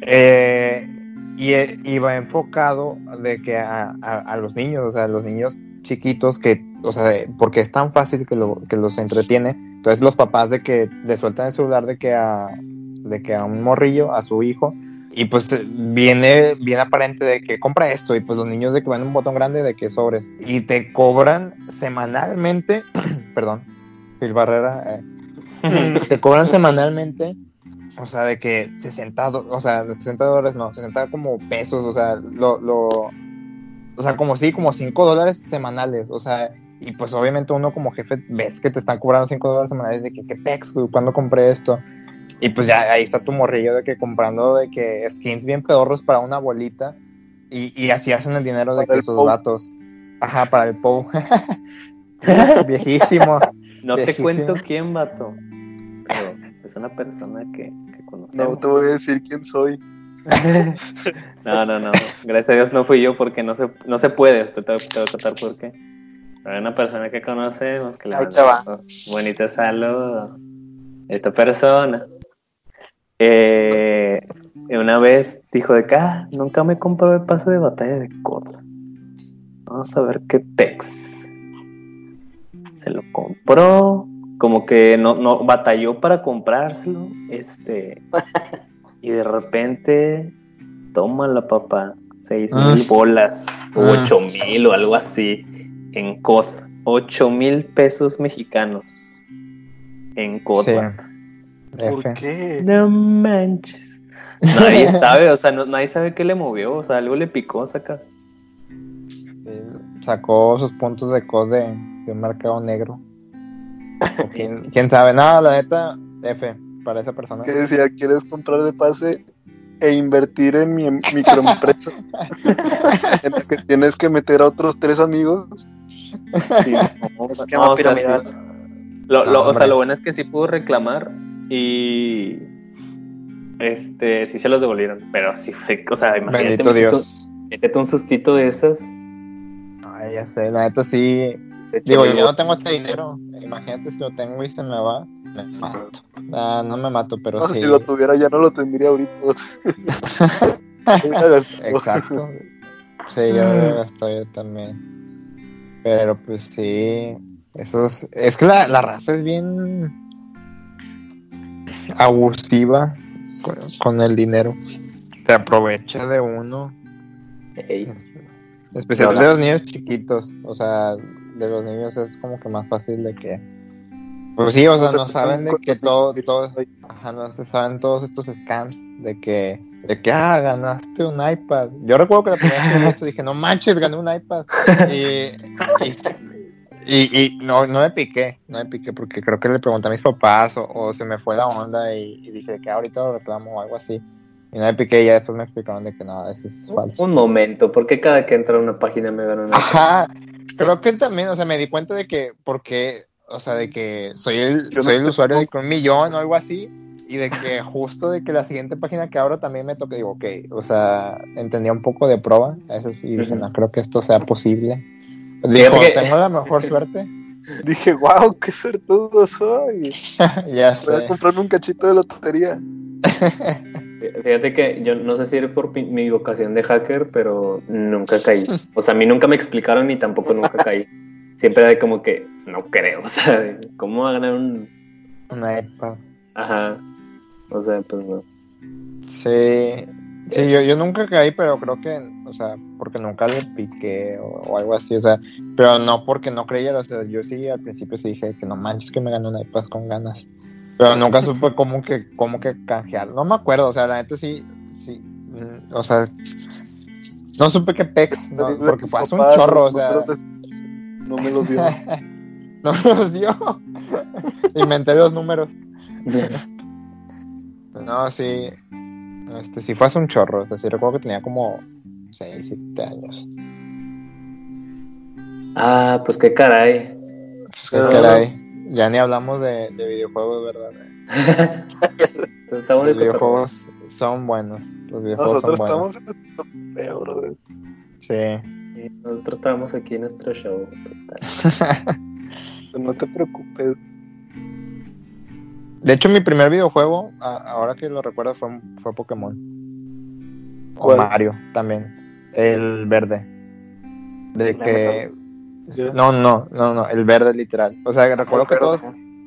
Eh, y, eh, y va enfocado de que a, a- a los niños, o sea, los niños chiquitos que, o sea, porque es tan fácil que, lo, que los entretiene, entonces los papás de que le sueltan el celular de que a, de que a un morrillo, a su hijo, y pues eh, viene bien aparente de que compra esto, y pues los niños de que van un botón grande de que sobres, y te cobran semanalmente, perdón, Phil Barrera, eh, te cobran semanalmente, o sea, de que 60, do- o sea, de 60 dólares no, 60 como pesos, o sea, lo, lo, o sea, como sí, como 5 dólares semanales, o sea, y pues obviamente uno como jefe ves que te están cobrando 5 dólares semanales de que, ¿qué pex, güey? ¿Cuándo compré esto? Y pues ya ahí está tu morrillo de que comprando de que skins bien pedorros para una bolita y, y así hacen el dinero de Para que esos POW. vatos. Ajá, para el POW. Viejísimo. No te cuento quién, vato. Pero es una persona que, que conocemos. No te voy a decir quién soy. No, no, no. Gracias a Dios no fui yo porque no se, no se puede. Te voy a contar por qué. Hay una persona que conocemos que le Ahí te va. mando un bonito saludo. Esta persona. Eh, una vez dijo de que ah, nunca me compró el pase de batalla de COD. Vamos a ver qué pex. Se lo compró. Como que no, no batalló para comprárselo. Este. Y de repente, toma la papá, seis Ah. mil bolas, Ah. ocho mil o algo así, en COD. Ocho mil pesos mexicanos en COD. Sí. ¿Por F. qué? No manches. Nadie sabe, o sea, no- nadie sabe qué le movió, o sea, algo le picó, sacas. Sacó sus puntos de COD de, de un mercado negro. Quién, quién sabe, no, la neta, F para esa persona. Que decía, ¿quieres comprar el pase e invertir en mi em- microempresa? en la que tienes que meter a otros tres amigos. Sí, no, Esquema no, o sea, sí. Lo, lo- No, o sea, hombre. lo bueno es que sí pudo reclamar y este sí se los devolvieron, pero sí fue, o sea, imagínate, Bendito métete, Dios. métete un sustito de esas. Ay, ya sé, la neta sí. Digo, yo no tengo ese dinero. Imagínate si lo tengo y se me va, me mato. Ah, no me mato, pero No, sí. Si lo tuviera ya no lo tendría ahorita. Exacto. Sí, yo lo gasto yo también. Pero pues sí. Eso es, es que la, la raza es bien abusiva con, con el dinero. Se aprovecha de uno. ey, Especialmente de los niños chiquitos. O sea, de los niños es como que más fácil de que. Pues sí, o sea, se no saben de que todo, todo, ajá, no se saben todos estos scams de que, de que, ah, ganaste un iPad. Yo recuerdo que la primera vez que dije, no manches, gané un iPad. Y, y, y- y no, no me piqué, no me piqué porque creo que le pregunté a mis papás o, o se me fue la onda y, y dije que ahorita lo reclamo o algo así. Y no me piqué y ya después me explicaron de que no, eso es falso. un momento, porque cada que entra a una página me gana una Ajá, creo que también, o sea, me di cuenta de que, porque, o sea, de que soy el, soy el usuario de un millón o algo así, y de que justo de que la siguiente página que abro también me toca, digo, ok, o sea, entendía un poco de prueba, eso sí, y dije, no creo que esto sea posible. Que- tengo la mejor suerte, Dije, wow, qué suertudo soy. ya Voy a sé. comprarme un cachito de lotería. Fíjate que yo no sé si era por mi vocación de hacker, pero nunca caí. O sea, a mí nunca me explicaron y tampoco nunca caí. Siempre era como que no creo, o sea, ¿cómo va a ganar un Una iPad. ajá? O sea, pues no. Sí, sí yo, yo nunca caí, pero creo que, o sea, porque nunca le piqué o, o algo así, o sea, pero no porque no creyera, o sea, yo sí al principio sí dije que no manches que me gané una iPad con ganas, pero nunca supe cómo que, cómo que canjear, no me acuerdo, o sea, la neta sí, sí, mm, o sea, no supe qué pex, no, porque fue hace un chorro, o sea, No me los dio. no me los dio, inventé los números. No, sí. Este, sí fue hace un chorro. O sea, sí recuerdo que tenía como 6, 7 años. Ah, pues qué caray. Pues, qué caray. Ya ni hablamos de, de videojuegos, ¿verdad? Está Los videojuegos son buenos. Los videojuegos Nosotros son buenos. estamos en el feo, brother. Sí. Nosotros estábamos aquí en nuestro show. Total. No te preocupes. De hecho, mi primer videojuego, a- ahora que lo recuerdo, fue, fue Pokémon. O. Mario también. El verde. De que. No, no, no, no, el verde literal. O sea, recuerdo que todos.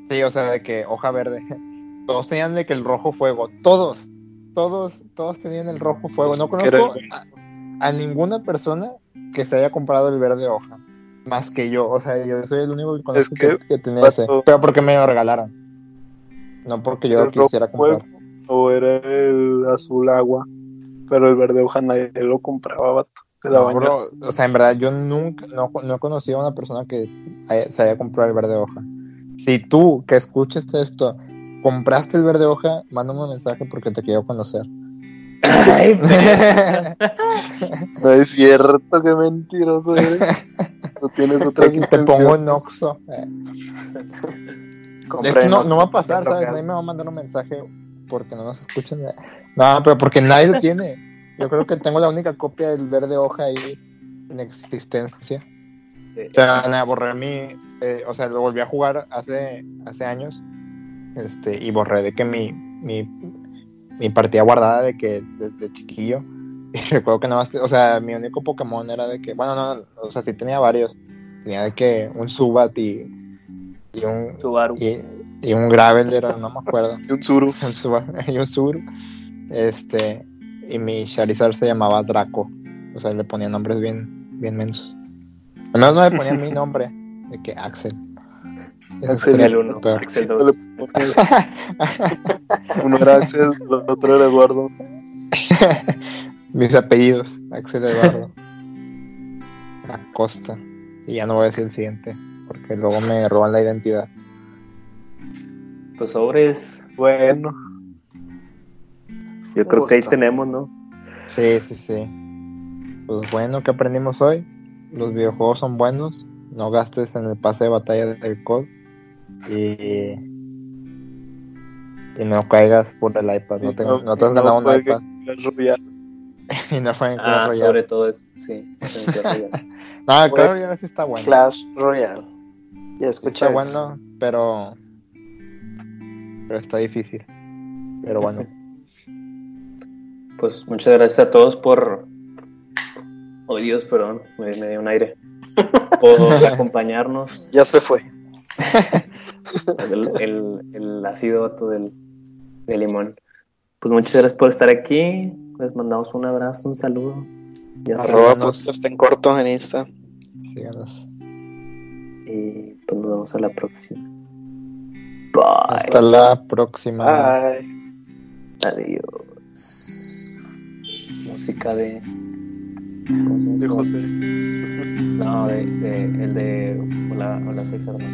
Sí, o sea, de que hoja verde. Todos tenían de que el rojo fuego. Todos. Todos, todos tenían el rojo fuego. No conozco a, a ninguna persona que se haya comprado el verde hoja. Más que yo. O sea, yo soy el único que conozco que, que, que tenía ese. Pero porque me lo regalaron. No porque yo el quisiera comprar. O era el azul agua. Pero el verde hoja nadie lo compraba, vato. Te No, daban bro, o sea, en verdad, yo nunca, no, no he conocido a una persona que haya- se haya comprado el verde hoja. Si tú, que escuches esto, compraste el verde hoja, mándame un mensaje porque te quiero conocer. Ay, No es cierto, qué mentiroso eres. No tienes otra te, te pongo en Oxxo. Compré no, no va a pasar, ¿sabes? Nadie me va a mandar un mensaje porque no nos escuchan. No, pero porque nadie lo tiene. Yo creo que tengo la única copia del verde hoja ahí en existencia. Pero nada, borré mi. eh, o sea, lo volví a jugar hace, hace años. Este, y borré de que mi, mi, mi partida guardada de que desde chiquillo. Y recuerdo que nada más. O sea, mi único Pokémon era de que. Bueno, no, o sea, sí tenía varios. Tenía de que un Subat y. Y un. Subaru. Y, y un Graveler, no me acuerdo. Y un Zuru. Un y un Sur. Este. Y mi Charizard se llamaba Draco. O sea, le ponía nombres bien, bien mensos. Al menos no le ponía mi nombre. De que Axel. Axel el 1, peor. Axel No le 2. pones- Uno era Axel, el otro era Eduardo. Mis apellidos. Axel Eduardo. Acosta. Y ya no voy a decir el siguiente. Porque luego me roban la identidad. Pues sobres. Bueno, Yo creo que ahí tenemos, ¿no? Sí, sí, sí. Pues bueno, ¿qué aprendimos hoy? Los videojuegos son buenos. No gastes en el pase de batalla del COD. Y. Y no caigas por el iPad. No te, No, no te has no ganado un iPad. Clash Royale. y no fue en Clash Ah, Royale. sobre todo eso, sí. definitivamente. No, Clash Royale sí está bueno. Clash Royale. Ya escuché está bueno, pero. Pero está difícil. Pero bueno. Pues muchas gracias a todos por. Oh Dios, perdón, me, me dio un aire. Por acompañarnos. Ya se fue. El, el, el ácido del, del limón. Pues muchas gracias por estar aquí. Les mandamos un abrazo, un saludo. Ya. Arroba Síganos. podcast en corto en Insta. Síganos. Pues nos vemos a la próxima. Bye. Hasta la próxima. Bye. Adiós. Música de. ¿Cómo se llama? De José. No, de, de, el de. Hola, hola, soy Fernando.